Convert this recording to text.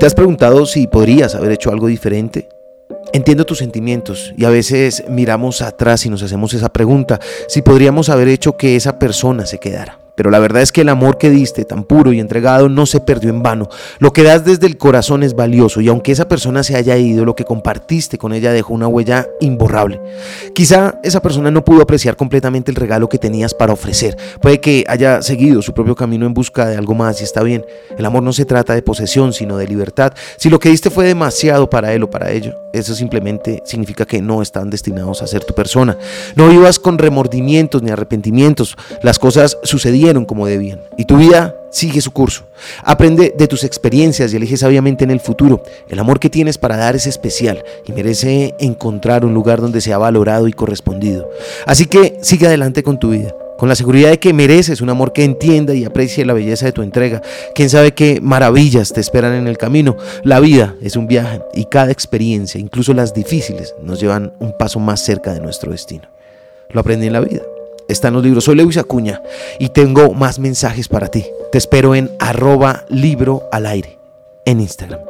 ¿Te has preguntado si podrías haber hecho algo diferente? Entiendo tus sentimientos y a veces miramos atrás y nos hacemos esa pregunta, si podríamos haber hecho que esa persona se quedara. Pero la verdad es que el amor que diste, tan puro y entregado, no se perdió en vano. Lo que das desde el corazón es valioso y aunque esa persona se haya ido, lo que compartiste con ella dejó una huella imborrable. Quizá esa persona no pudo apreciar completamente el regalo que tenías para ofrecer. Puede que haya seguido su propio camino en busca de algo más y está bien. El amor no se trata de posesión, sino de libertad. Si lo que diste fue demasiado para él o para ello, eso simplemente significa que no están destinados a ser tu persona. No vivas con remordimientos ni arrepentimientos. Las cosas sucedieron como debían. Y tu vida sigue su curso. Aprende de tus experiencias y elige sabiamente en el futuro. El amor que tienes para dar es especial y merece encontrar un lugar donde sea valorado y correspondido. Así que sigue adelante con tu vida con la seguridad de que mereces un amor que entienda y aprecie la belleza de tu entrega. Quién sabe qué maravillas te esperan en el camino. La vida es un viaje y cada experiencia, incluso las difíciles, nos llevan un paso más cerca de nuestro destino. Lo aprendí en la vida está en los libros. Soy Lewis Acuña y tengo más mensajes para ti. Te espero en arroba libro al aire en Instagram.